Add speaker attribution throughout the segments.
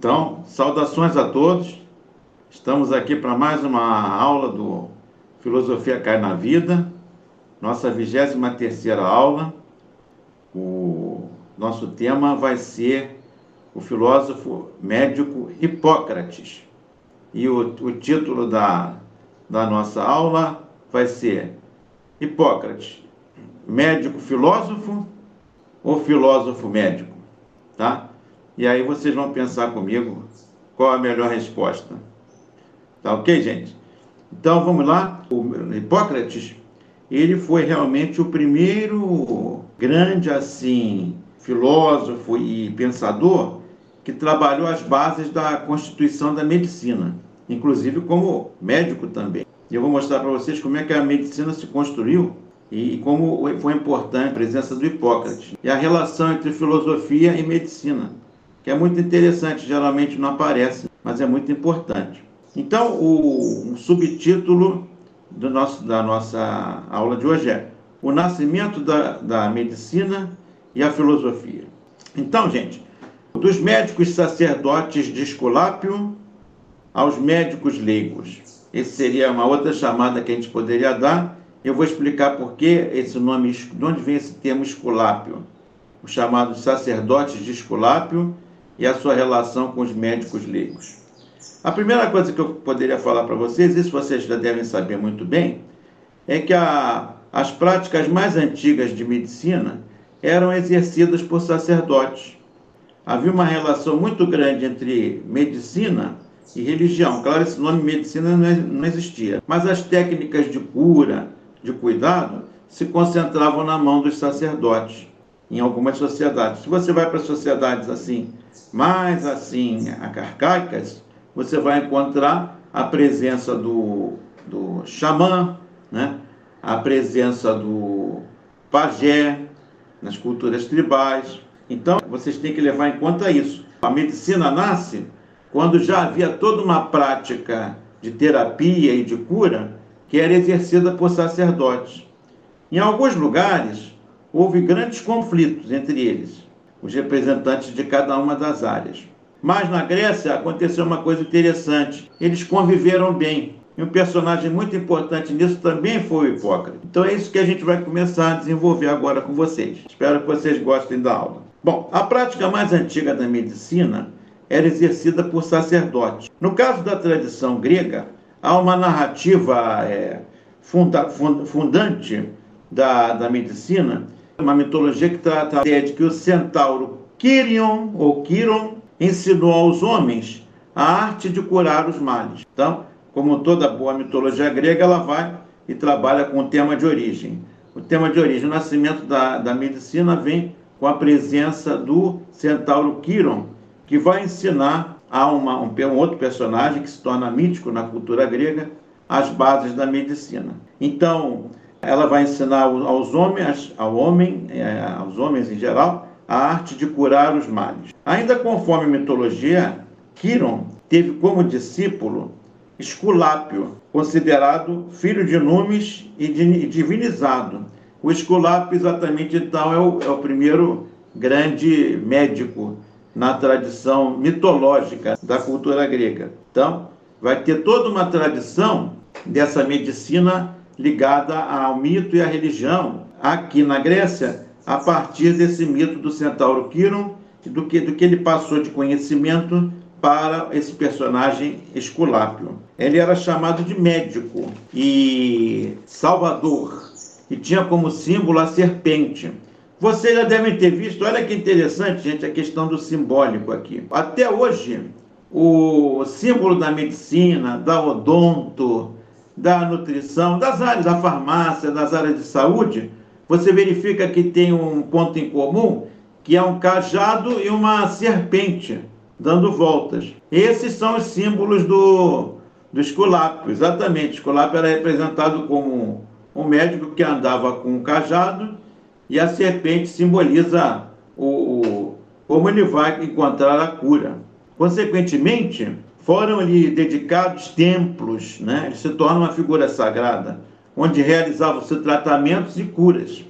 Speaker 1: Então, saudações a todos. Estamos aqui para mais uma aula do Filosofia Cai na Vida, nossa 23 aula. O nosso tema vai ser o filósofo médico Hipócrates. E o, o título da, da nossa aula vai ser Hipócrates, médico filósofo ou filósofo médico? Tá? E aí vocês vão pensar comigo qual a melhor resposta. Tá ok, gente? Então vamos lá. O Hipócrates, ele foi realmente o primeiro grande assim filósofo e pensador que trabalhou as bases da constituição da medicina, inclusive como médico também. Eu vou mostrar para vocês como é que a medicina se construiu e como foi importante a presença do Hipócrates e a relação entre filosofia e medicina que é muito interessante, geralmente não aparece, mas é muito importante. Então, o subtítulo do nosso, da nossa aula de hoje é O Nascimento da, da Medicina e a Filosofia. Então, gente, dos médicos sacerdotes de Esculápio aos médicos leigos. Essa seria uma outra chamada que a gente poderia dar. Eu vou explicar por que esse nome, de onde vem esse termo Esculápio. Os chamados sacerdotes de Esculápio e a sua relação com os médicos leigos. A primeira coisa que eu poderia falar para vocês, isso vocês já devem saber muito bem, é que a, as práticas mais antigas de medicina eram exercidas por sacerdotes. Havia uma relação muito grande entre medicina e religião. Claro, esse nome medicina não existia, mas as técnicas de cura, de cuidado, se concentravam na mão dos sacerdotes em algumas sociedades. Se você vai para sociedades assim, mais assim, arcaicas, você vai encontrar a presença do, do xamã, né? a presença do pajé nas culturas tribais. Então, vocês têm que levar em conta isso. A medicina nasce quando já havia toda uma prática de terapia e de cura que era exercida por sacerdotes. Em alguns lugares, houve grandes conflitos entre eles, os representantes de cada uma das áreas. Mas na Grécia aconteceu uma coisa interessante: eles conviveram bem. E um personagem muito importante nisso também foi o Hipócrates. Então é isso que a gente vai começar a desenvolver agora com vocês. Espero que vocês gostem da aula. Bom, a prática mais antiga da medicina era exercida por sacerdotes. No caso da tradição grega, há uma narrativa é, funda, fundante da, da medicina uma mitologia que trata a ideia de que o centauro Quirion, ou Quiron, ensinou aos homens a arte de curar os males. Então, como toda boa mitologia grega, ela vai e trabalha com o tema de origem. O tema de origem, o nascimento da, da medicina, vem com a presença do centauro Quiron, que vai ensinar a uma, um, um outro personagem que se torna mítico na cultura grega as bases da medicina. Então, ela vai ensinar aos homens, ao homem, é, aos homens em geral, a arte de curar os males. Ainda conforme a mitologia, Quiron teve como discípulo Esculápio, considerado filho de Numes e divinizado. O Esculápio, exatamente então, é o, é o primeiro grande médico na tradição mitológica da cultura grega. Então, vai ter toda uma tradição dessa medicina ligada ao mito e à religião, aqui na Grécia, a partir desse mito do centauro Quiron, do que, do que ele passou de conhecimento para esse personagem Esculápio. Ele era chamado de médico e salvador, e tinha como símbolo a serpente. Vocês já devem ter visto, olha que interessante, gente, a questão do simbólico aqui. Até hoje, o símbolo da medicina, da odonto, da nutrição, das áreas da farmácia, das áreas de saúde, você verifica que tem um ponto em comum, que é um cajado e uma serpente dando voltas. Esses são os símbolos do, do Esculápio, exatamente. O Esculápio era representado como um médico que andava com um cajado e a serpente simboliza o, o como ele vai encontrar a cura. Consequentemente, foram-lhe dedicados templos, né? ele se torna uma figura sagrada, onde realizavam-se tratamentos e curas,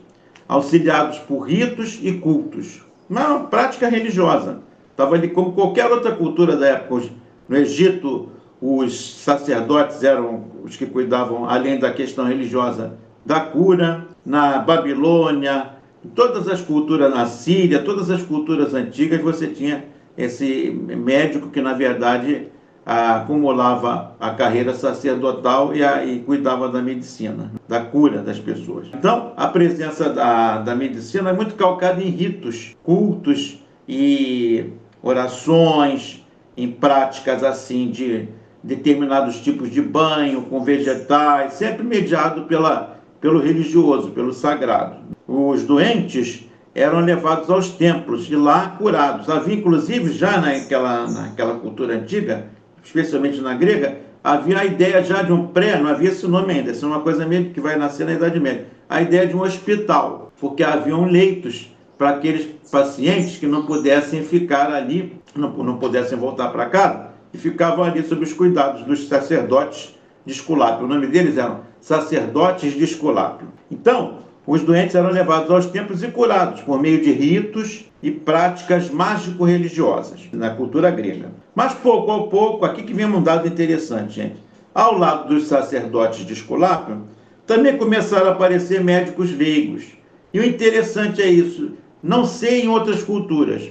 Speaker 1: auxiliados por ritos e cultos. Uma prática religiosa, Estava ali como qualquer outra cultura da época. No Egito, os sacerdotes eram os que cuidavam, além da questão religiosa, da cura. Na Babilônia, todas as culturas, na Síria, todas as culturas antigas, você tinha esse médico que, na verdade, acumulava a carreira sacerdotal e, a, e, cuidava da medicina, da cura das pessoas. Então, a presença da, da medicina é muito calcada em ritos, cultos e orações, em práticas assim de determinados tipos de banho com vegetais, sempre mediado pela, pelo religioso, pelo sagrado. Os doentes eram levados aos templos e lá curados. Havia, inclusive, já naquela, naquela cultura antiga, especialmente na grega, havia a ideia já de um pré, não havia esse nome ainda, isso é uma coisa mesmo que vai nascer na Idade Média, a ideia de um hospital, porque haviam leitos para aqueles pacientes que não pudessem ficar ali, não, não pudessem voltar para casa, e ficavam ali sob os cuidados dos sacerdotes de Esculápio. O nome deles eram sacerdotes de Esculápio. Então, os doentes eram levados aos templos e curados por meio de ritos e práticas mágico-religiosas na cultura grega. Mas pouco a pouco, aqui que vem um dado interessante, gente. Ao lado dos sacerdotes de Esculápio, também começaram a aparecer médicos leigos. E o interessante é isso, não sei em outras culturas,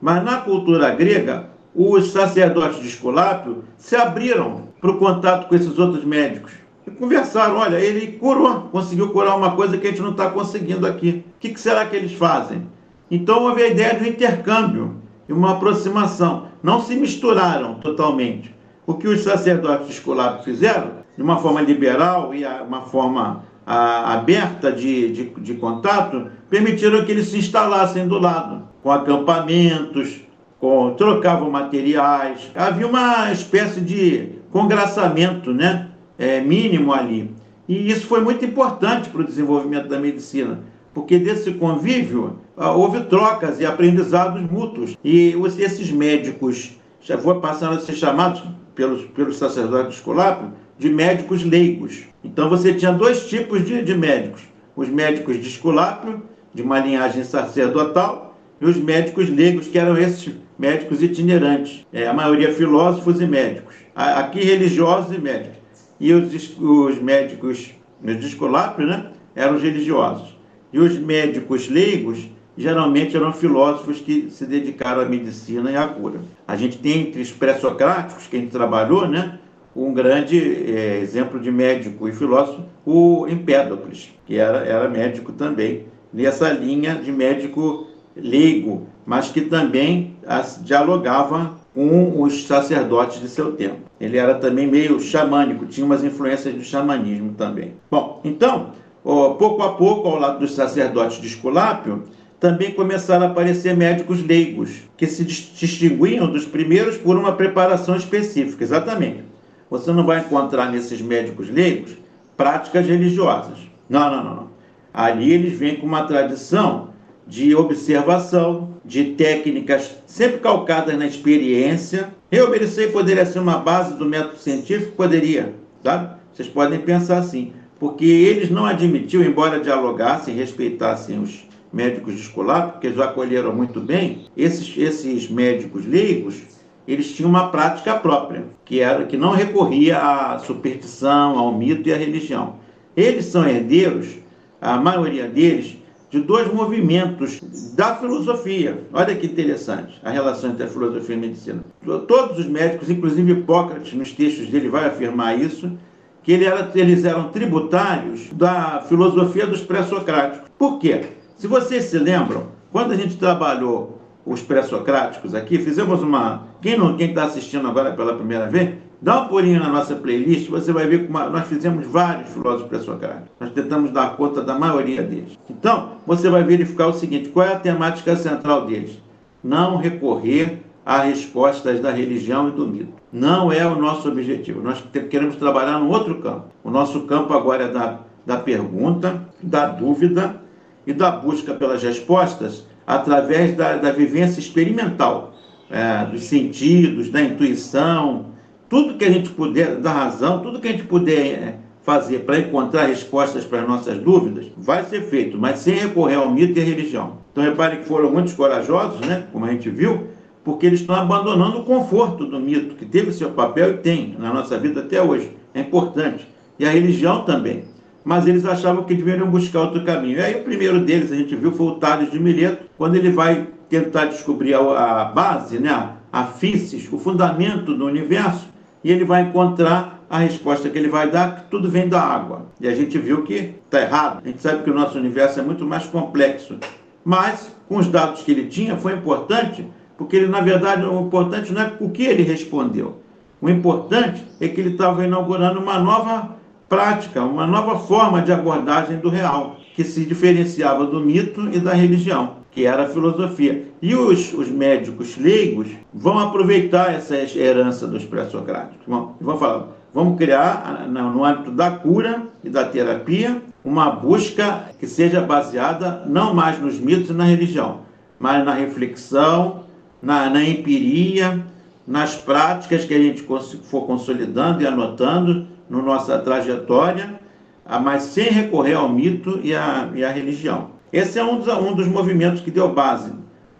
Speaker 1: mas na cultura grega, os sacerdotes de Esculápio se abriram para o contato com esses outros médicos. E conversaram, olha, ele curou, conseguiu curar uma coisa que a gente não está conseguindo aqui. O que, que será que eles fazem? Então houve a ideia de um intercâmbio e uma aproximação. Não se misturaram totalmente. O que os sacerdotes Esculápio fizeram, de uma forma liberal e uma forma a, aberta de, de, de contato, permitiram que eles se instalassem do lado, com acampamentos, com, trocavam materiais. Havia uma espécie de congraçamento né, é, mínimo ali. E isso foi muito importante para o desenvolvimento da medicina, porque desse convívio ah, houve trocas e aprendizados mútuos. E esses médicos já passando a ser chamados pelos, pelos sacerdotes escolares de médicos leigos. Então você tinha dois tipos de, de médicos: os médicos de esculápio, de uma linhagem sacerdotal, e os médicos leigos, que eram esses médicos itinerantes, é, a maioria filósofos e médicos, aqui religiosos e médicos. E os, os médicos de esculápio né, eram os religiosos. E os médicos leigos geralmente eram filósofos que se dedicaram à medicina e à cura. A gente tem entre os pré-socráticos, que a gente trabalhou, né, um grande é, exemplo de médico e filósofo, o Empédocles, que era, era médico também, nessa linha de médico leigo, mas que também as, dialogava com os sacerdotes de seu tempo. Ele era também meio xamânico, tinha umas influências do xamanismo também. Bom, então, pouco a pouco, ao lado dos sacerdotes de Esculápio, também começaram a aparecer médicos leigos, que se distinguiam dos primeiros por uma preparação específica, exatamente você não vai encontrar nesses médicos leigos práticas religiosas. Não, não, não, não. Ali eles vêm com uma tradição de observação, de técnicas sempre calcadas na experiência. Eu isso poderia ser uma base do método científico? Poderia, sabe? Vocês podem pensar assim. Porque eles não admitiam, embora dialogassem, respeitassem os médicos de escolar, porque eles acolheram muito bem, esses, esses médicos leigos eles tinham uma prática própria, que era que não recorria à superstição, ao mito e à religião. Eles são herdeiros, a maioria deles, de dois movimentos da filosofia. Olha que interessante a relação entre a filosofia e a medicina. Todos os médicos, inclusive Hipócrates, nos textos dele vai afirmar isso, que ele era, eles eram tributários da filosofia dos pré-socráticos. Por quê? Se vocês se lembram, quando a gente trabalhou os pré-socráticos aqui, fizemos uma. Quem não quem está assistindo agora pela primeira vez, dá uma pulinha na nossa playlist, você vai ver que nós fizemos vários filósofos pré-socráticos. Nós tentamos dar conta da maioria deles. Então, você vai verificar o seguinte: qual é a temática central deles? Não recorrer a respostas da religião e do mito. Não é o nosso objetivo. Nós queremos trabalhar no outro campo. O nosso campo agora é da, da pergunta, da dúvida e da busca pelas respostas através da, da vivência experimental, é, dos sentidos, da intuição, tudo que a gente puder, da razão, tudo que a gente puder é, fazer para encontrar respostas para as nossas dúvidas, vai ser feito, mas sem recorrer ao mito e à religião. Então repare que foram muitos corajosos, né, como a gente viu, porque eles estão abandonando o conforto do mito, que teve seu papel e tem na nossa vida até hoje. É importante. E a religião também. Mas eles achavam que deveriam buscar outro caminho. E aí o primeiro deles, a gente viu, foi o Tales de Mileto, quando ele vai tentar descobrir a, base, né, a físis, o fundamento do universo, e ele vai encontrar a resposta que ele vai dar, que tudo vem da água. E a gente viu que está errado. A gente sabe que o nosso universo é muito mais complexo. Mas, com os dados que ele tinha, foi importante, porque ele, na verdade, o importante não é o que ele respondeu. O importante é que ele estava inaugurando uma nova prática, uma nova forma de abordagem do real, que se diferenciava do mito e da religião que era a filosofia. E os, os médicos leigos vão aproveitar essa herança dos pré-socráticos. Vão, vão falar, vamos criar, no âmbito da cura e da terapia, uma busca que seja baseada não mais nos mitos e na religião, mas na reflexão, na, na empiria, nas práticas que a gente for consolidando e anotando na no nossa trajetória, mas sem recorrer ao mito e à, e à religião. Esse é um dos, um dos movimentos que deu base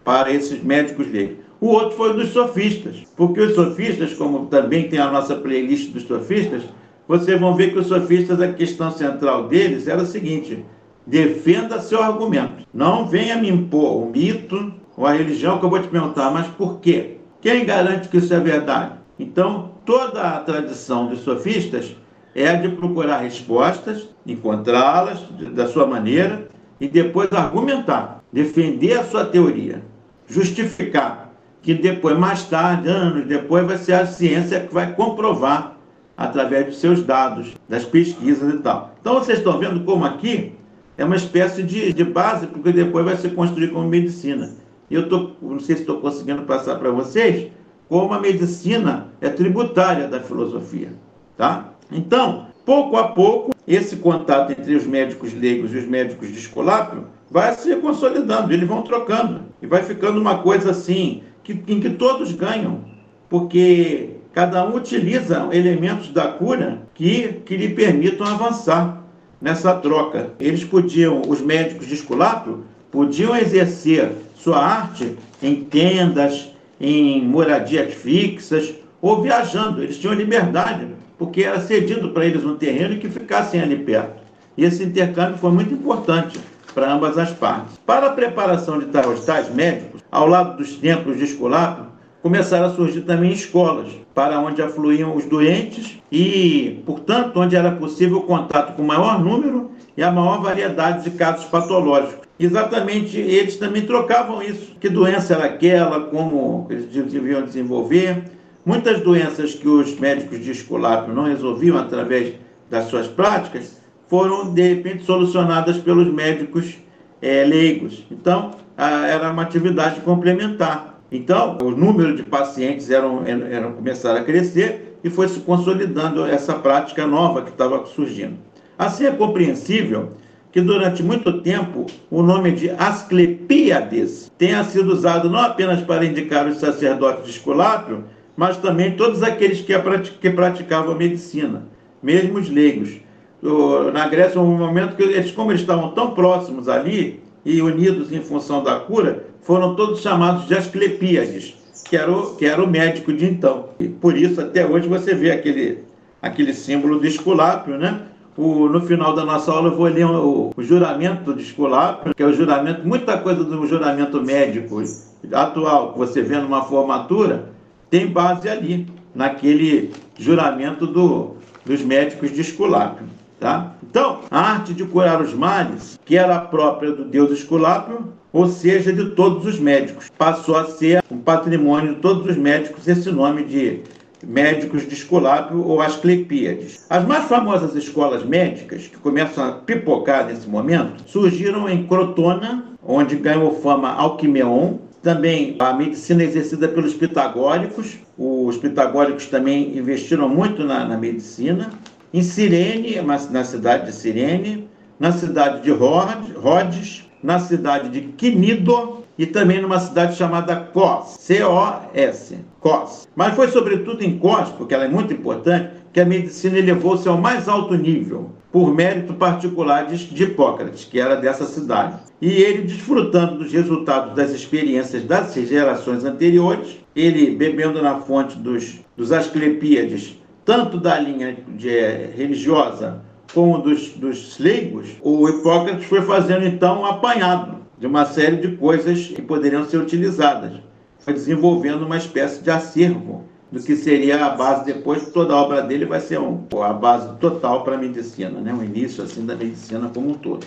Speaker 1: para esses médicos leigos. O outro foi dos sofistas, porque os sofistas, como também tem a nossa playlist dos sofistas, vocês vão ver que os sofistas, a questão central deles era a seguinte: defenda seu argumento. Não venha me impor o mito ou a religião que eu vou te perguntar, mas por quê? Quem garante que isso é verdade? Então, toda a tradição dos sofistas é a de procurar respostas, encontrá-las da sua maneira e depois argumentar, defender a sua teoria, justificar que depois, mais tarde, anos depois, vai ser a ciência que vai comprovar através dos seus dados, das pesquisas e tal. Então vocês estão vendo como aqui é uma espécie de, de base, porque depois vai ser construído como medicina. E eu tô, não sei se estou conseguindo passar para vocês como a medicina é tributária da filosofia. Tá? Então, pouco a pouco, esse contato entre os médicos leigos e os médicos de escolápio vai se consolidando, eles vão trocando. E vai ficando uma coisa assim, que, em que todos ganham, porque cada um utiliza elementos da cura que, que lhe permitam avançar nessa troca. Eles podiam, os médicos de escolápio, podiam exercer sua arte em tendas, em moradias fixas ou viajando. Eles tinham liberdade porque era cedido para eles um terreno que ficassem ali perto. E esse intercâmbio foi muito importante para ambas as partes. Para a preparação de tais médicos, ao lado dos templos de Esculápio, começaram a surgir também escolas, para onde afluíam os doentes e, portanto, onde era possível o contato com o maior número e a maior variedade de casos patológicos. Exatamente, eles também trocavam isso. Que doença era aquela, como eles deviam desenvolver, Muitas doenças que os médicos de Esculápio não resolviam através das suas práticas foram, de repente, solucionadas pelos médicos é, leigos. Então, a, era uma atividade complementar. Então, o número de pacientes eram, eram começaram a crescer e foi se consolidando essa prática nova que estava surgindo. Assim é compreensível que durante muito tempo o nome de Asclepíades tenha sido usado não apenas para indicar os sacerdotes de Esculápio, mas também todos aqueles que, que praticavam medicina, mesmo os leigos. Na Grécia, um momento que eles, como eles estavam tão próximos ali e unidos em função da cura, foram todos chamados de Asclepíades, que era o, que era o médico de então. E por isso, até hoje, você vê aquele, aquele símbolo do esculápio, né? O, no final da nossa aula eu vou ler o, o juramento de esculápio, que é o juramento, muita coisa do juramento médico atual, que você vê numa formatura, tem base ali, naquele juramento do, dos médicos de Esculápio. Tá? Então, a arte de curar os males, que era própria do deus Esculápio, ou seja, de todos os médicos, passou a ser um patrimônio de todos os médicos esse nome de médicos de Esculápio ou Asclepíades. As mais famosas escolas médicas, que começam a pipocar nesse momento, surgiram em Crotona, onde ganhou fama Alquimeon, também a medicina exercida pelos pitagóricos. Os pitagóricos também investiram muito na, na medicina. Em Cirene, na cidade de Cirene, na cidade de Rhodes, na cidade de Quinido e também numa cidade chamada Cos, C-O-S, Cos. Mas foi sobretudo em Cos, porque ela é muito importante, que a medicina elevou-se ao mais alto nível, por mérito particular de Hipócrates, que era dessa cidade. E ele, desfrutando dos resultados das experiências das gerações anteriores, ele bebendo na fonte dos, dos Asclepíades, tanto da linha de, religiosa como dos, dos leigos, o Hipócrates foi fazendo então um apanhado de uma série de coisas que poderiam ser utilizadas. Foi desenvolvendo uma espécie de acervo do que seria a base depois, toda a obra dele vai ser um, a base total para a medicina, né? o início assim da medicina como um todo.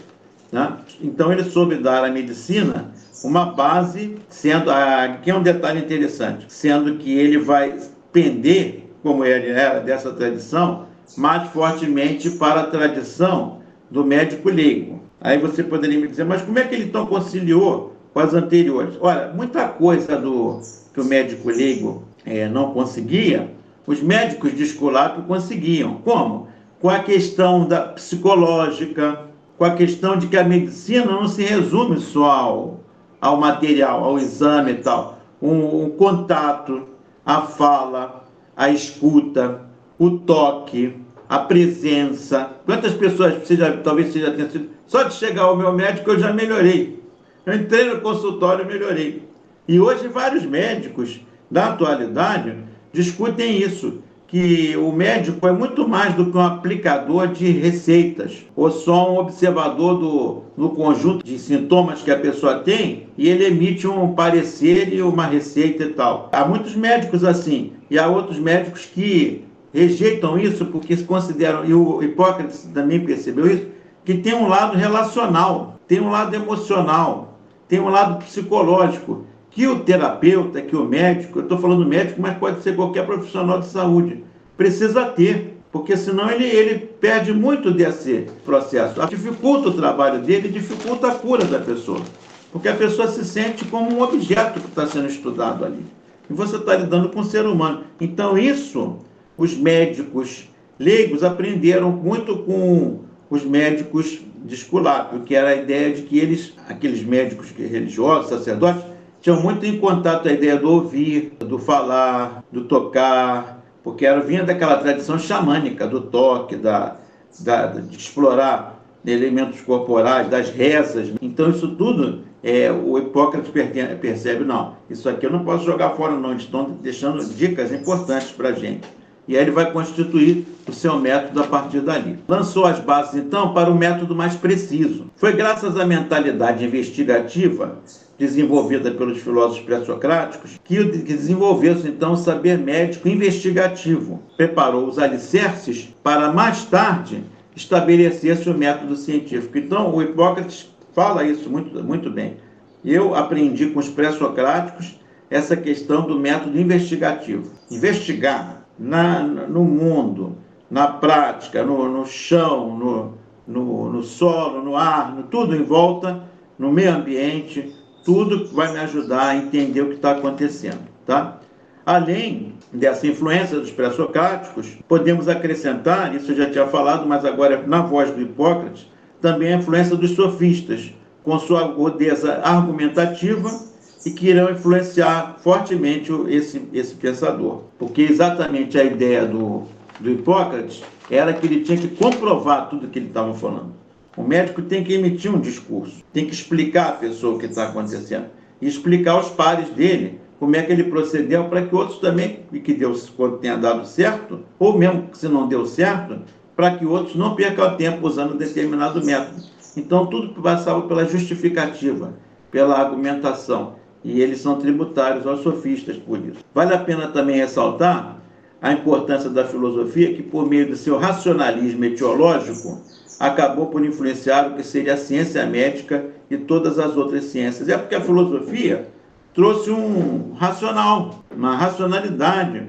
Speaker 1: Né? Então ele soube dar à medicina uma base, sendo aqui é um detalhe interessante, sendo que ele vai pender, como ele era dessa tradição, mais fortemente para a tradição do médico leigo. Aí você poderia me dizer, mas como é que ele então conciliou com as anteriores? Olha, muita coisa do que o médico leigo é, não conseguia, os médicos de Esculápio conseguiam. Como? Com a questão da psicológica, com a questão de que a medicina não se resume só ao, ao material, ao exame e tal. Um, um contato, a fala, a escuta, o toque, a presença. Quantas pessoas você já, talvez você já tenha sido. Só de chegar ao meu médico eu já melhorei. Eu entrei no consultório e melhorei. E hoje vários médicos da atualidade discutem isso, que o médico é muito mais do que um aplicador de receitas, ou só um observador do, do conjunto de sintomas que a pessoa tem e ele emite um parecer e uma receita e tal. Há muitos médicos assim, e há outros médicos que rejeitam isso porque se consideram, e o Hipócrates também percebeu isso, que tem um lado relacional, tem um lado emocional, tem um lado psicológico que o terapeuta, que o médico, eu estou falando médico, mas pode ser qualquer profissional de saúde, precisa ter, porque senão ele, ele perde muito desse processo. Dificulta o trabalho dele, dificulta a cura da pessoa, porque a pessoa se sente como um objeto que está sendo estudado ali. E você está lidando com o ser humano. Então, isso, os médicos leigos aprenderam muito com os médicos de Esculápio, que era a ideia de que eles, aqueles médicos religiosos, sacerdotes, tinham muito em contato a ideia do ouvir, do falar, do tocar, porque era, vinha daquela tradição xamânica, do toque, da, da, de explorar elementos corporais, das rezas. Então, isso tudo é, o Hipócrates percebe, não, isso aqui eu não posso jogar fora, não, eles estão deixando dicas importantes para a gente. E aí ele vai constituir o seu método a partir dali. Lançou as bases, então, para o método mais preciso. Foi graças à mentalidade investigativa desenvolvida pelos filósofos pré-socráticos, que desenvolveu-se então o saber médico investigativo. Preparou os alicerces para mais tarde estabelecer-se o método científico. Então, o Hipócrates fala isso muito, muito bem. Eu aprendi com os pré-socráticos essa questão do método investigativo. Investigar na, no mundo, na prática, no, no chão, no, no, no solo, no ar, no, tudo em volta, no meio ambiente, tudo vai me ajudar a entender o que está acontecendo, tá? Além dessa influência dos pré-socráticos, podemos acrescentar, isso eu já tinha falado, mas agora na voz do Hipócrates, também a influência dos sofistas, com sua agudeza argumentativa e que irão influenciar fortemente esse, esse pensador. Porque exatamente a ideia do, do Hipócrates era que ele tinha que comprovar tudo que ele estava falando. O médico tem que emitir um discurso, tem que explicar à pessoa o que está acontecendo e explicar aos pares dele como é que ele procedeu para que outros também, que deu, tenha dado certo, ou mesmo se não deu certo, para que outros não percam tempo usando determinado método. Então, tudo passava pela justificativa, pela argumentação. E eles são tributários aos sofistas por isso. Vale a pena também ressaltar a importância da filosofia, que por meio do seu racionalismo etiológico, acabou por influenciar o que seria a ciência médica e todas as outras ciências. É porque a filosofia trouxe um racional, uma racionalidade,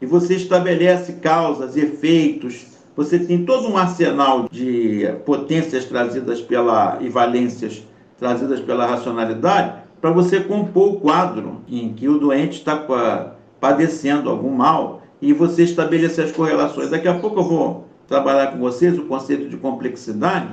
Speaker 1: e você estabelece causas, efeitos, você tem todo um arsenal de potências trazidas pela e valências trazidas pela racionalidade para você compor o quadro em que o doente está padecendo algum mal e você estabelecer as correlações. Daqui a pouco eu vou trabalhar com vocês o conceito de complexidade,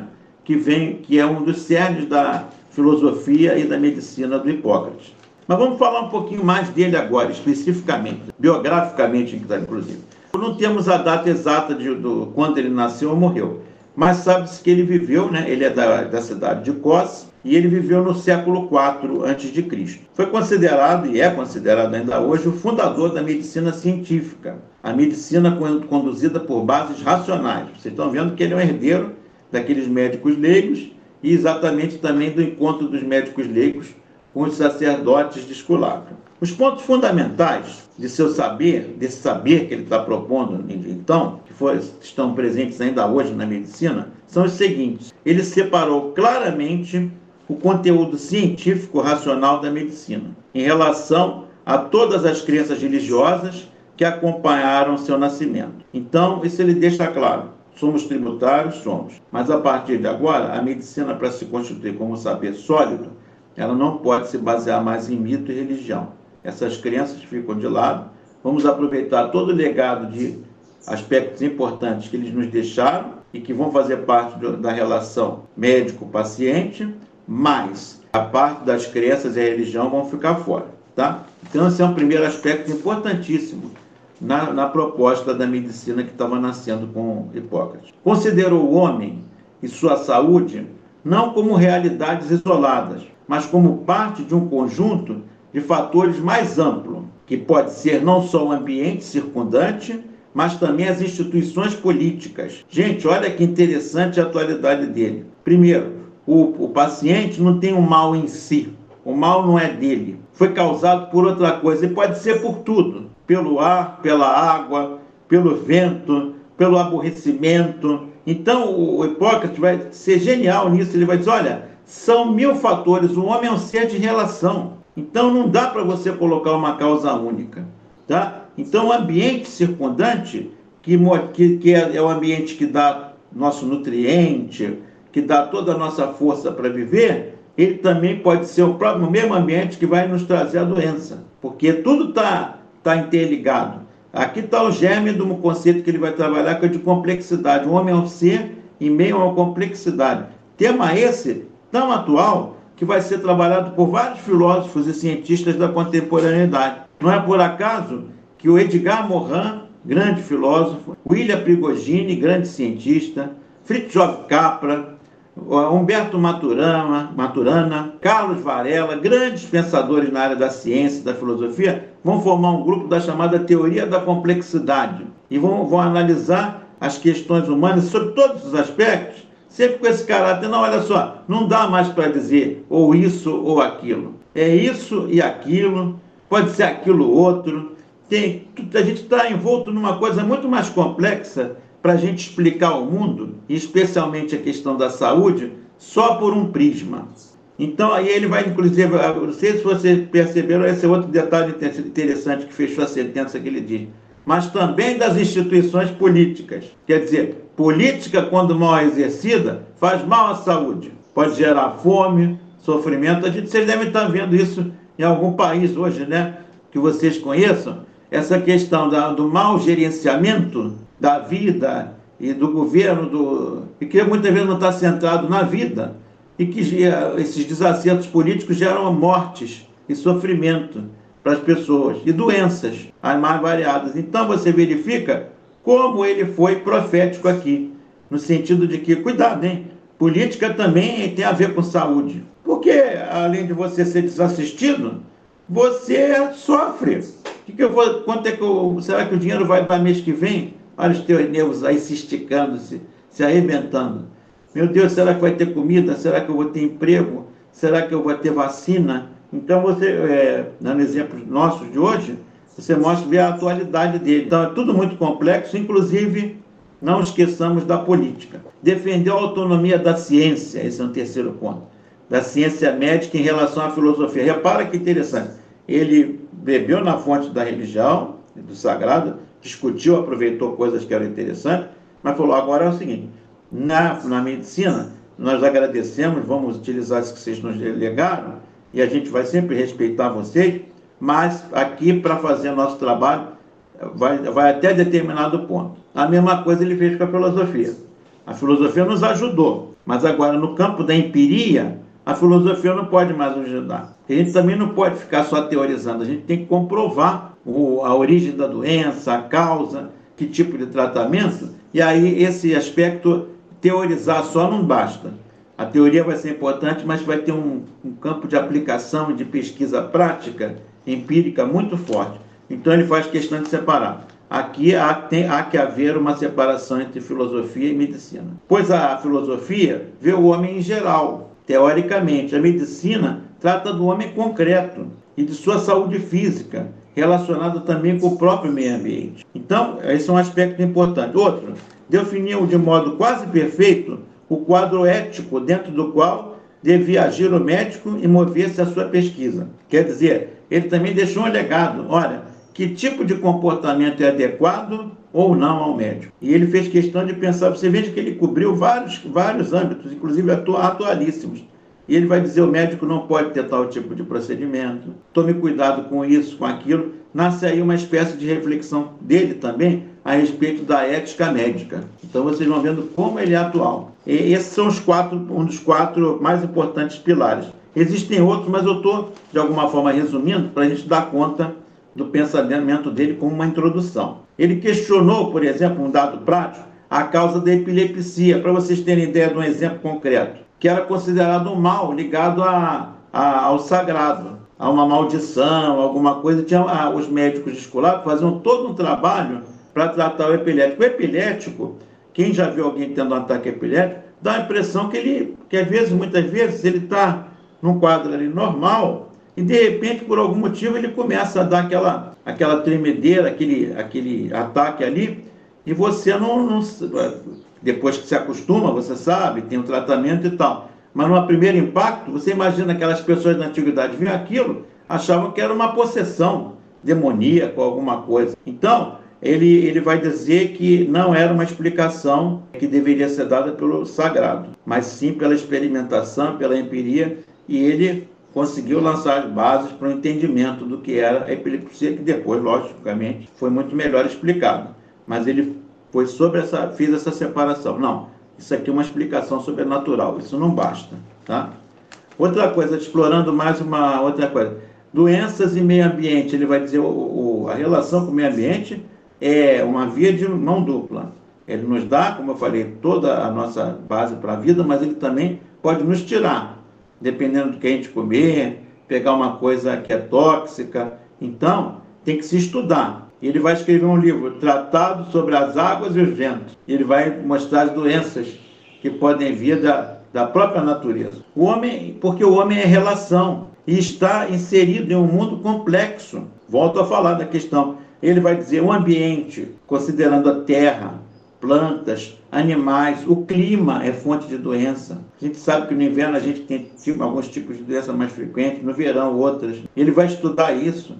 Speaker 1: que vem, que é um dos cernes da filosofia e da medicina do Hipócrates. Mas vamos falar um pouquinho mais dele agora, especificamente, biograficamente, inclusive. não temos a data exata de do, quando ele nasceu ou morreu, mas sabe-se que ele viveu, né? ele é da, da cidade de Kos, e ele viveu no século IV a.C. Foi considerado, e é considerado ainda hoje, o fundador da medicina científica, a medicina conduzida por bases racionais. Vocês estão vendo que ele é um herdeiro daqueles médicos leigos e exatamente também do encontro dos médicos leigos com os sacerdotes de Esculápio. Os pontos fundamentais de seu saber, desse saber que ele está propondo, então, for, estão presentes ainda hoje na medicina, são os seguintes. Ele separou claramente o conteúdo científico racional da medicina em relação a todas as crenças religiosas que acompanharam seu nascimento. Então, isso ele deixa claro. Somos tributários? Somos. Mas a partir de agora, a medicina, para se constituir como saber sólido, ela não pode se basear mais em mito e religião. Essas crenças ficam de lado. Vamos aproveitar todo o legado de aspectos importantes que eles nos deixaram e que vão fazer parte da relação médico-paciente, mas a parte das crenças e a religião vão ficar fora. Tá? Então, esse é um primeiro aspecto importantíssimo na, na proposta da medicina que estava nascendo com Hipócrates. Considerou o homem e sua saúde não como realidades isoladas, mas como parte de um conjunto de fatores mais amplo, que pode ser não só o ambiente circundante, mas também as instituições políticas. Gente, olha que interessante a atualidade dele. Primeiro, o, o paciente não tem o um mal em si, o mal não é dele, foi causado por outra coisa, e pode ser por tudo pelo ar, pela água, pelo vento, pelo aborrecimento. Então, o Hipócrates vai ser genial nisso. Ele vai dizer: olha, são mil fatores. O homem é um ser de relação. Então, não dá para você colocar uma causa única. Tá? Então, o ambiente circundante, que, que, que é, é o ambiente que dá nosso nutriente, que dá toda a nossa força para viver, ele também pode ser o próprio mesmo ambiente que vai nos trazer a doença. Porque tudo está está interligado. Aqui está o germe do conceito que ele vai trabalhar, que é de complexidade. O homem é um ser em meio a uma complexidade. Tema esse tão atual que vai ser trabalhado por vários filósofos e cientistas da contemporaneidade. Não é por acaso que o Edgar Morin, grande filósofo, William Prigogine, grande cientista, Fritjof Capra, Humberto Maturana, Maturana, Carlos Varela, grandes pensadores na área da ciência e da filosofia, vão formar um grupo da chamada teoria da complexidade e vão, vão analisar as questões humanas sobre todos os aspectos, sempre com esse caráter, não, olha só, não dá mais para dizer ou isso ou aquilo. É isso e aquilo, pode ser aquilo outro. Tem, a gente está envolto numa coisa muito mais complexa para a gente explicar o mundo, especialmente a questão da saúde, só por um prisma. Então, aí ele vai, inclusive, não sei se vocês perceberam, esse é outro detalhe interessante que fechou a sentença que ele diz, mas também das instituições políticas. Quer dizer, política, quando mal exercida, faz mal à saúde. Pode gerar fome, sofrimento. A gente, vocês devem estar vendo isso em algum país hoje, né? Que vocês conheçam. Essa questão da, do mau gerenciamento da vida e do governo, do, e que muitas vezes não está centrado na vida, e que esses desacertos políticos geram mortes e sofrimento para as pessoas, e doenças, as mais variadas. Então você verifica como ele foi profético aqui, no sentido de que, cuidado, hein? Política também tem a ver com saúde. Porque, além de você ser desassistido, você sofre. Que que eu vou, quanto é que eu, será que o dinheiro vai dar mês que vem? Olha os teus nervos aí se esticando, se, se arrebentando. Meu Deus, será que vai ter comida? Será que eu vou ter emprego? Será que eu vou ter vacina? Então, você, é, dando exemplos nossos de hoje, você mostra a atualidade dele. Então, é tudo muito complexo, inclusive, não esqueçamos da política. Defendeu a autonomia da ciência, esse é um terceiro ponto, da ciência médica em relação à filosofia. Repara que interessante, ele bebeu na fonte da religião, do sagrado, discutiu, aproveitou coisas que eram interessantes, mas falou: agora é o seguinte, na, na medicina, nós agradecemos, vamos utilizar isso que vocês nos legaram, e a gente vai sempre respeitar vocês, mas aqui para fazer nosso trabalho vai, vai até determinado ponto. A mesma coisa ele fez com a filosofia. A filosofia nos ajudou, mas agora no campo da empiria, a filosofia não pode mais ajudar. A gente também não pode ficar só teorizando, a gente tem que comprovar o, a origem da doença, a causa. que tipo de tratamento, e aí esse aspecto teorizar só não basta. A teoria vai ser importante, mas vai ter um, um campo de aplicação, de pesquisa prática, empírica muito forte. Então ele faz questão de separar. Aqui há, tem, há que haver uma separação entre filosofia e medicina. Pois a filosofia vê o homem em geral, teoricamente. A medicina trata do homem concreto e de sua saúde física, relacionada também com o próprio meio ambiente. Então, esse é um aspecto importante. Outro, definiu de modo quase perfeito o quadro ético dentro do qual devia agir o médico e mover-se a sua pesquisa. Quer dizer, ele também deixou um legado. Olha, que tipo de comportamento é adequado ou não ao médico. E ele fez questão de pensar, você veja que ele cobriu vários, vários âmbitos, inclusive atualíssimos. E ele vai dizer: o médico não pode ter tal tipo de procedimento, tome cuidado com isso, com aquilo. Nasce aí uma espécie de reflexão dele também a respeito da ética médica. Então vocês vão vendo como ele é atual. E esses são os quatro, um dos quatro mais importantes pilares. Existem outros, mas eu estou, de alguma forma, resumindo para a gente dar conta do pensamento dele como uma introdução. Ele questionou, por exemplo, um dado prático, a causa da epilepsia, para vocês terem ideia de um exemplo concreto que era considerado um mal ligado a, a, ao sagrado, a uma maldição, alguma coisa. Tinha, a, os médicos escolares faziam todo um trabalho para tratar o epilético. O epilético, quem já viu alguém tendo um ataque epilético, dá a impressão que ele, que às vezes, muitas vezes, ele está num quadro ali normal e de repente, por algum motivo, ele começa a dar aquela, aquela tremedeira, aquele, aquele ataque ali, e você não, não depois que se acostuma, você sabe, tem um tratamento e tal. Mas no primeiro impacto, você imagina aquelas pessoas da antiguidade viam aquilo, achavam que era uma possessão demoníaca ou alguma coisa. Então, ele, ele vai dizer que não era uma explicação que deveria ser dada pelo sagrado, mas sim pela experimentação, pela empiria, e ele conseguiu lançar as bases para o entendimento do que era a epilepsia, que depois, logicamente, foi muito melhor explicado. Mas ele pois sobre essa, fiz essa separação. Não, isso aqui é uma explicação sobrenatural, isso não basta. Tá? Outra coisa, explorando mais uma outra coisa. Doenças e meio ambiente, ele vai dizer o, o, a relação com o meio ambiente é uma via de mão dupla. Ele nos dá, como eu falei, toda a nossa base para a vida, mas ele também pode nos tirar, dependendo do que a gente comer, pegar uma coisa que é tóxica. Então, tem que se estudar. Ele vai escrever um livro, Tratado sobre as Águas e os Ventos. Ele vai mostrar as doenças que podem vir da, da própria natureza. O homem, porque o homem é relação e está inserido em um mundo complexo. Volto a falar da questão. Ele vai dizer o ambiente, considerando a terra, plantas, animais, o clima é fonte de doença. A gente sabe que no inverno a gente tem alguns tipos de doença mais frequentes, no verão outras. Ele vai estudar isso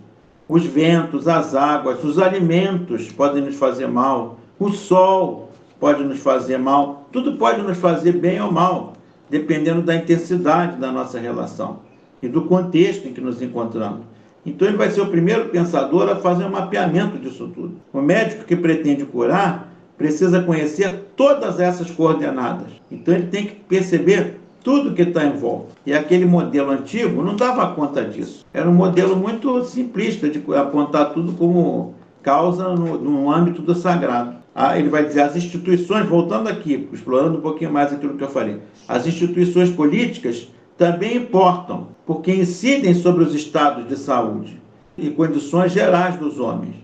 Speaker 1: os ventos, as águas, os alimentos podem nos fazer mal, o sol pode nos fazer mal, tudo pode nos fazer bem ou mal, dependendo da intensidade da nossa relação e do contexto em que nos encontramos. Então ele vai ser o primeiro pensador a fazer um mapeamento disso tudo. O médico que pretende curar precisa conhecer todas essas coordenadas. Então ele tem que perceber tudo que está em volta. E aquele modelo antigo não dava conta disso. Era um modelo muito simplista de apontar tudo como causa no, no âmbito do sagrado. Ah, ele vai dizer as instituições, voltando aqui, explorando um pouquinho mais aquilo que eu falei, as instituições políticas também importam, porque incidem sobre os estados de saúde e condições gerais dos homens.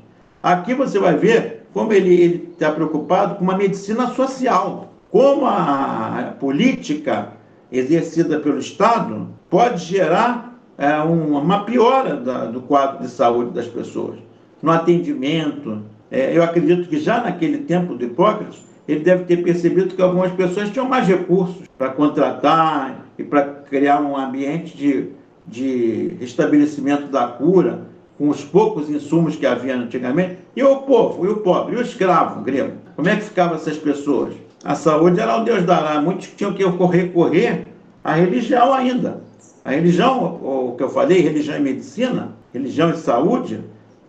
Speaker 1: Aqui você vai ver como ele está preocupado com uma medicina social, como a política exercida pelo Estado pode gerar é, uma piora da, do quadro de saúde das pessoas. No atendimento, é, eu acredito que já naquele tempo do Hipócrates, ele deve ter percebido que algumas pessoas tinham mais recursos para contratar e para criar um ambiente de, de estabelecimento da cura com os poucos insumos que havia antigamente. E o povo, e o pobre, e o escravo grego. Como é que ficavam essas pessoas? A saúde era o Deus dará. Muitos tinham que recorrer à religião ainda. A religião, o que eu falei, religião e medicina, religião e saúde,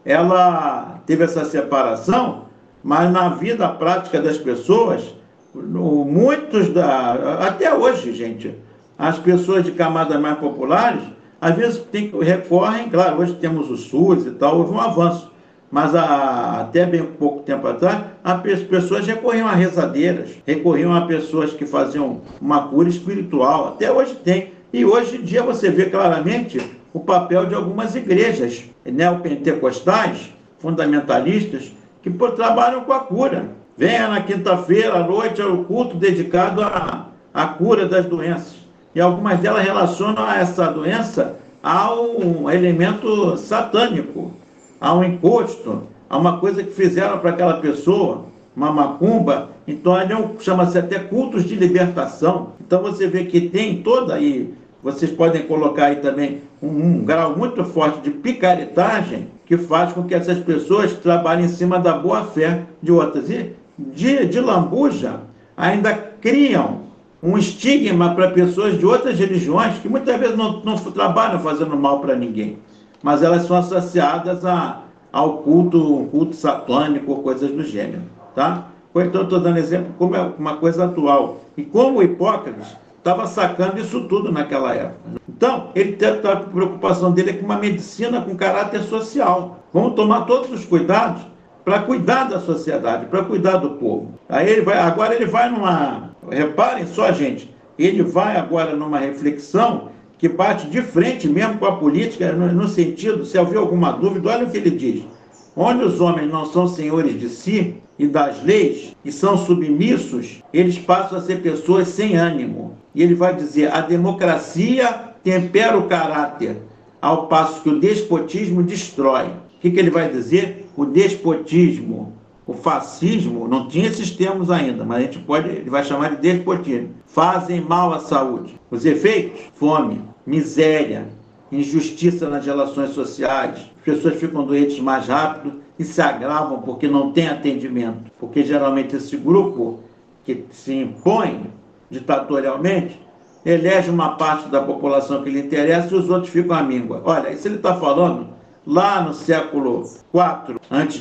Speaker 1: ela teve essa separação, mas na vida prática das pessoas, muitos da. Até hoje, gente, as pessoas de camadas mais populares, às vezes tem, recorrem, claro, hoje temos o SUS e tal, houve um avanço, mas há, até bem pouco tempo atrás, as pessoas recorriam a rezadeiras, recorriam a pessoas que faziam uma cura espiritual. Até hoje tem. E hoje em dia você vê claramente o papel de algumas igrejas neopentecostais, fundamentalistas, que por, trabalham com a cura. Venha na quinta-feira à noite ao culto dedicado à, à cura das doenças. E algumas delas relacionam essa doença a um elemento satânico, a um encosto, a uma coisa que fizeram para aquela pessoa, uma macumba. Então, chama-se até cultos de libertação. Então, você vê que tem toda aí, vocês podem colocar aí também um, um grau muito forte de picaretagem que faz com que essas pessoas trabalhem em cima da boa-fé de outras. E de, de lambuja ainda criam um estigma para pessoas de outras religiões que muitas vezes não, não trabalham fazendo mal para ninguém, mas elas são associadas a, ao culto, culto satânico, coisas do gênero, tá? Então, estou dando exemplo como é uma coisa atual. E como Hipócrates estava sacando isso tudo naquela época. Então, ele a preocupação dele é com uma medicina com caráter social. Vamos tomar todos os cuidados para cuidar da sociedade, para cuidar do povo. Aí ele vai, agora ele vai numa Reparem só, gente, ele vai agora numa reflexão que bate de frente mesmo com a política, no, no sentido, se houver alguma dúvida, olha o que ele diz. Onde os homens não são senhores de si e das leis e são submissos, eles passam a ser pessoas sem ânimo. E ele vai dizer: a democracia tempera o caráter, ao passo que o despotismo destrói. O que, que ele vai dizer? O despotismo o fascismo não tinha esses termos ainda, mas a gente pode, ele vai chamar de despotismo. Fazem mal à saúde. Os efeitos: fome, miséria, injustiça nas relações sociais. As pessoas ficam doentes mais rápido e se agravam porque não tem atendimento. Porque geralmente esse grupo que se impõe ditatorialmente elege uma parte da população que lhe interessa e os outros ficam à míngua. Olha, isso ele está falando lá no século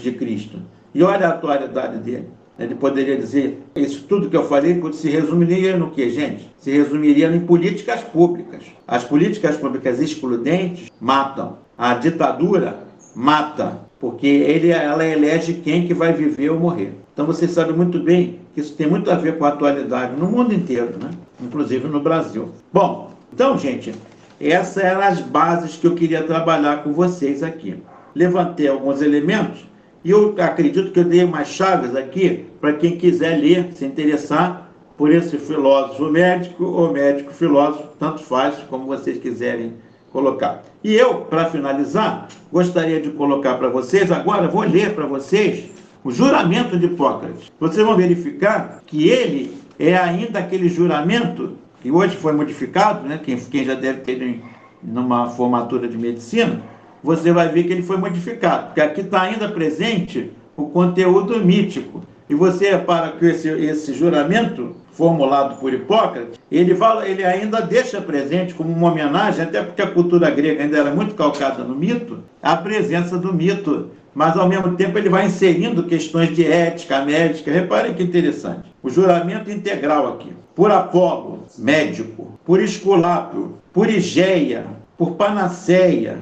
Speaker 1: de Cristo. E olha a atualidade dele. Ele poderia dizer, isso tudo que eu falei se resumiria no que, gente? Se resumiria em políticas públicas. As políticas públicas excludentes matam. A ditadura mata, porque ele, ela elege quem que vai viver ou morrer. Então você sabe muito bem que isso tem muito a ver com a atualidade no mundo inteiro, né? inclusive no Brasil. Bom, então, gente, essas eram as bases que eu queria trabalhar com vocês aqui. Levantei alguns elementos e eu acredito que eu dei umas chaves aqui para quem quiser ler, se interessar por esse filósofo médico ou médico filósofo, tanto faz como vocês quiserem colocar. E eu, para finalizar, gostaria de colocar para vocês, agora vou ler para vocês o juramento de Hipócrates. Vocês vão verificar que ele é ainda aquele juramento que hoje foi modificado, né? quem, quem já deve ter numa formatura de medicina, você vai ver que ele foi modificado, porque aqui está ainda presente o conteúdo mítico. E você repara que esse, esse juramento formulado por Hipócrates, ele, fala, ele ainda deixa presente como uma homenagem, até porque a cultura grega ainda era muito calcada no mito, a presença do mito. Mas ao mesmo tempo ele vai inserindo questões de ética, médica. Reparem que interessante. O juramento integral aqui. Por Apolo, médico. Por Esculápio. Por Igeia. Por Panaceia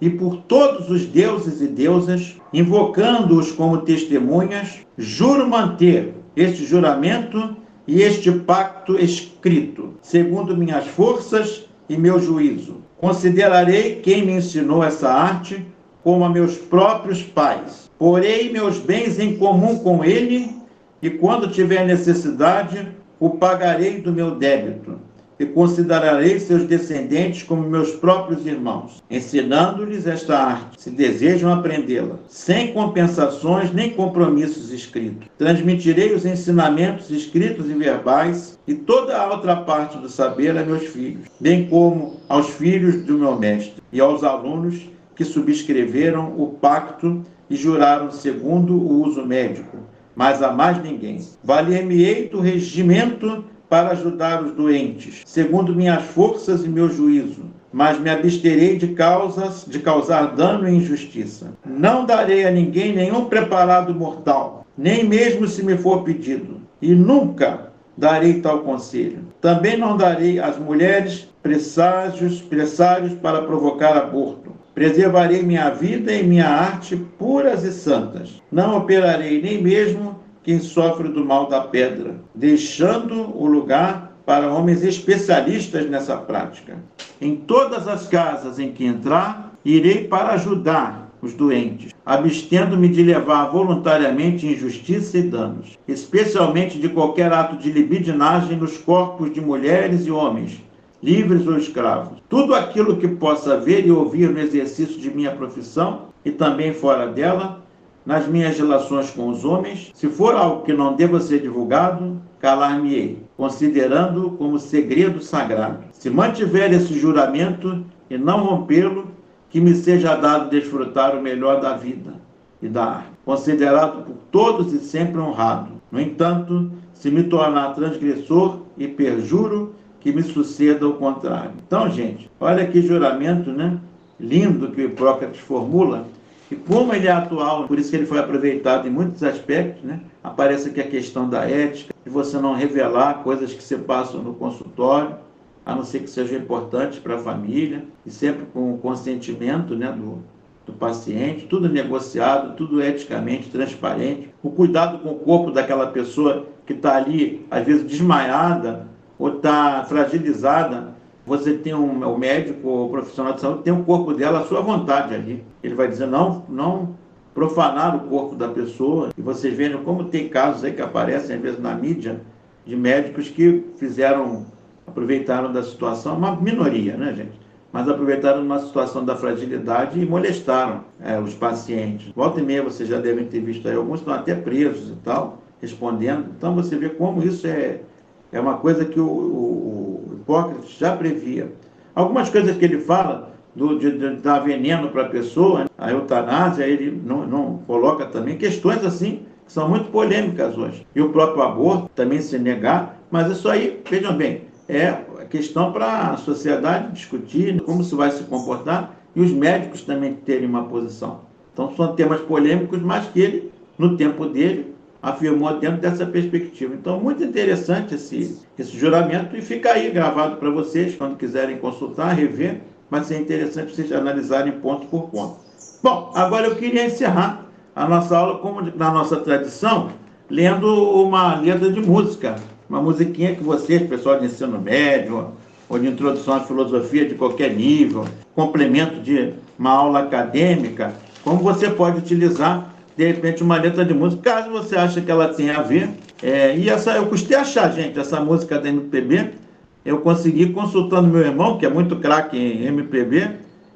Speaker 1: e por todos os deuses e deusas, invocando-os como testemunhas, juro manter este juramento e este pacto escrito, segundo minhas forças e meu juízo. Considerarei quem me ensinou essa arte como a meus próprios pais. Porei meus bens em comum com ele e, quando tiver necessidade, o pagarei do meu débito e considerarei seus descendentes como meus próprios irmãos, ensinando-lhes esta arte, se desejam aprendê-la, sem compensações nem compromissos escritos. Transmitirei os ensinamentos escritos e verbais e toda a outra parte do saber a meus filhos, bem como aos filhos do meu mestre e aos alunos que subscreveram o pacto e juraram segundo o uso médico, mas a mais ninguém. Valer-me-ei do regimento para ajudar os doentes, segundo minhas forças e meu juízo, mas me absterei de causas de causar dano e injustiça. Não darei a ninguém nenhum preparado mortal, nem mesmo se me for pedido, e nunca darei tal conselho. Também não darei às mulheres presságios, presságios para provocar aborto, Preservarei minha vida e minha arte puras e santas. Não operarei nem mesmo quem sofre do mal da pedra, deixando o lugar para homens especialistas nessa prática. Em todas as casas em que entrar, irei para ajudar os doentes, abstendo-me de levar voluntariamente injustiça e danos, especialmente de qualquer ato de libidinagem nos corpos de mulheres e homens, livres ou escravos. Tudo aquilo que possa ver e ouvir no exercício de minha profissão e também fora dela, nas minhas relações com os homens, se for algo que não deva ser divulgado, calar-me-ei, considerando como segredo sagrado. Se mantiver esse juramento e não rompê-lo, que me seja dado desfrutar o melhor da vida e da arte, considerado por todos e sempre honrado. No entanto, se me tornar transgressor e perjuro, que me suceda o contrário. Então, gente, olha que juramento, né? Lindo que o Hipócrates formula e como ele é atual, por isso que ele foi aproveitado em muitos aspectos, né? aparece aqui a questão da ética, de você não revelar coisas que se passam no consultório, a não ser que sejam importantes para a família, e sempre com o consentimento né, do, do paciente, tudo negociado, tudo eticamente transparente. O cuidado com o corpo daquela pessoa que está ali, às vezes desmaiada ou está fragilizada, você tem um, o médico, o profissional de saúde, tem o corpo dela à sua vontade ali. Ele vai dizer, não, não profanar o corpo da pessoa. E vocês veem como tem casos aí que aparecem, às vezes, na mídia, de médicos que fizeram, aproveitaram da situação, uma minoria, né, gente? Mas aproveitaram uma situação da fragilidade e molestaram é, os pacientes. Volta e meia vocês já devem ter visto aí, alguns estão até presos e tal, respondendo. Então você vê como isso é, é uma coisa que o, o, o Hipócrates já previa. Algumas coisas que ele fala do, de, de dar veneno para a pessoa, a eutanásia, ele não, não coloca também questões assim que são muito polêmicas hoje. E o próprio aborto também se negar, mas isso aí, vejam bem, é questão para a sociedade discutir como se vai se comportar e os médicos também terem uma posição. Então são temas polêmicos, mas que ele, no tempo dele, afirmou dentro dessa perspectiva. Então, muito interessante esse, esse juramento e fica aí gravado para vocês, quando quiserem consultar, rever, mas é interessante vocês analisarem ponto por ponto. Bom, agora eu queria encerrar a nossa aula, como na nossa tradição, lendo uma letra de música, uma musiquinha que vocês, pessoal de ensino médio, ou de introdução à filosofia de qualquer nível, complemento de uma aula acadêmica, como você pode utilizar de repente uma letra de música, caso você ache que ela tenha a ver. É, e essa, eu custei achar, gente, essa música da MPB, eu consegui consultando meu irmão, que é muito craque em MPB,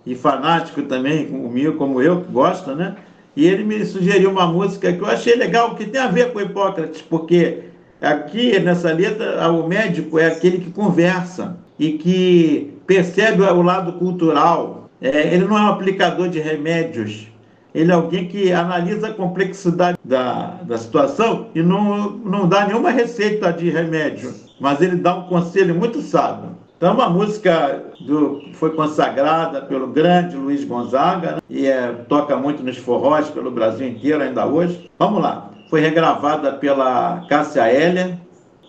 Speaker 1: e fanático também comigo, como eu, que gosta, né? E ele me sugeriu uma música que eu achei legal, que tem a ver com Hipócrates, porque aqui nessa letra o médico é aquele que conversa e que percebe o lado cultural. É, ele não é um aplicador de remédios, ele é alguém que analisa a complexidade da, da situação e não, não dá nenhuma receita de remédio, mas ele dá um conselho muito sábio. Então, uma música do, foi consagrada pelo grande Luiz Gonzaga né? e é, toca muito nos forrós pelo Brasil inteiro ainda hoje. Vamos lá. Foi regravada pela Cássia Hélia.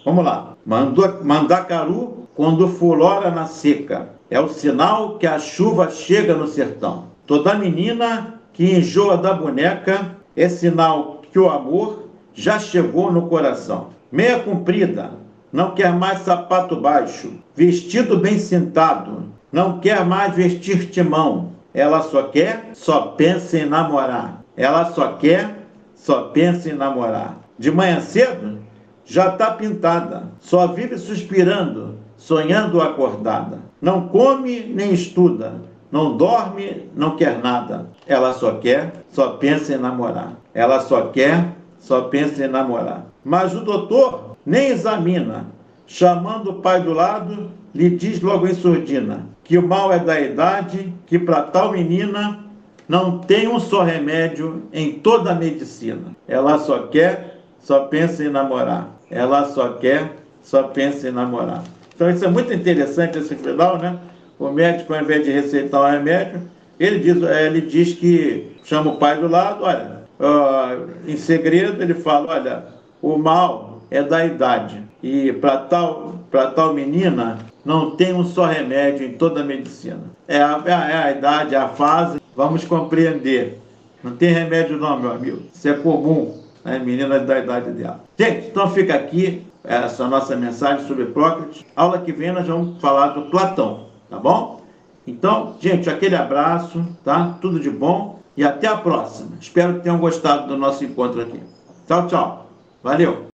Speaker 1: Vamos lá. Mandou, Mandacaru, quando fulora na seca, é o sinal que a chuva chega no sertão. Toda menina que enjoa da boneca é sinal que o amor já chegou no coração. Meia comprida, não quer mais sapato baixo. Vestido bem cintado, não quer mais vestir timão. Ela só quer, só pensa em namorar. Ela só quer, só pensa em namorar. De manhã cedo, já está pintada. Só vive suspirando, sonhando acordada. Não come nem estuda não dorme, não quer nada. Ela só quer, só pensa em namorar. Ela só quer, só pensa em namorar. Mas o doutor nem examina. Chamando o pai do lado, lhe diz logo em surdina que o mal é da idade, que para tal menina não tem um só remédio em toda a medicina. Ela só quer, só pensa em namorar. Ela só quer, só pensa em namorar. Então isso é muito interessante esse final, né? O médico, ao invés de receitar um remédio, ele diz, é, ele diz que chama o pai do lado, olha, uh, em segredo ele fala, olha, o mal é da idade. E para tal, tal menina não tem um só remédio em toda a medicina. É a, é a, é a idade, é a fase, vamos compreender. Não tem remédio não, meu amigo. Isso é comum, né? meninas da idade dela. Gente, então fica aqui essa nossa mensagem sobre Prócrates. Aula que vem nós vamos falar do Platão, tá bom? Então, gente, aquele abraço, tá? Tudo de bom e até a próxima. Espero que tenham gostado do nosso encontro aqui. Tchau, tchau. Valeu!